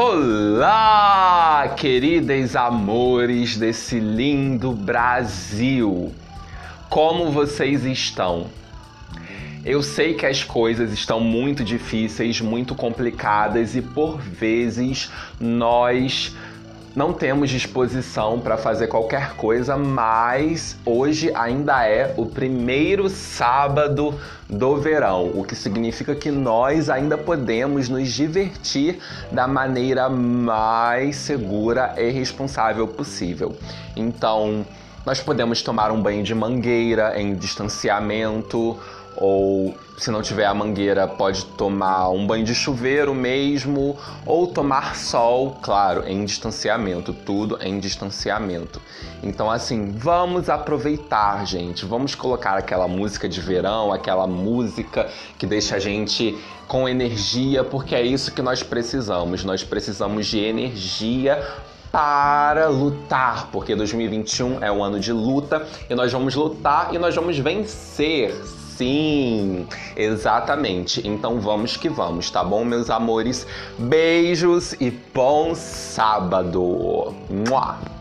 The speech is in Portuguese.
Olá, queridas amores desse lindo Brasil! Como vocês estão? Eu sei que as coisas estão muito difíceis, muito complicadas e por vezes nós não temos disposição para fazer qualquer coisa, mas hoje ainda é o primeiro sábado do verão, o que significa que nós ainda podemos nos divertir da maneira mais segura e responsável possível. Então, nós podemos tomar um banho de mangueira em distanciamento ou se não tiver a mangueira, pode tomar um banho de chuveiro mesmo, ou tomar sol, claro, em distanciamento, tudo em distanciamento. Então, assim, vamos aproveitar, gente. Vamos colocar aquela música de verão, aquela música que deixa a gente com energia, porque é isso que nós precisamos. Nós precisamos de energia para lutar, porque 2021 é um ano de luta e nós vamos lutar e nós vamos vencer Sim, exatamente. Então vamos que vamos, tá bom, meus amores? Beijos e bom sábado. Mua!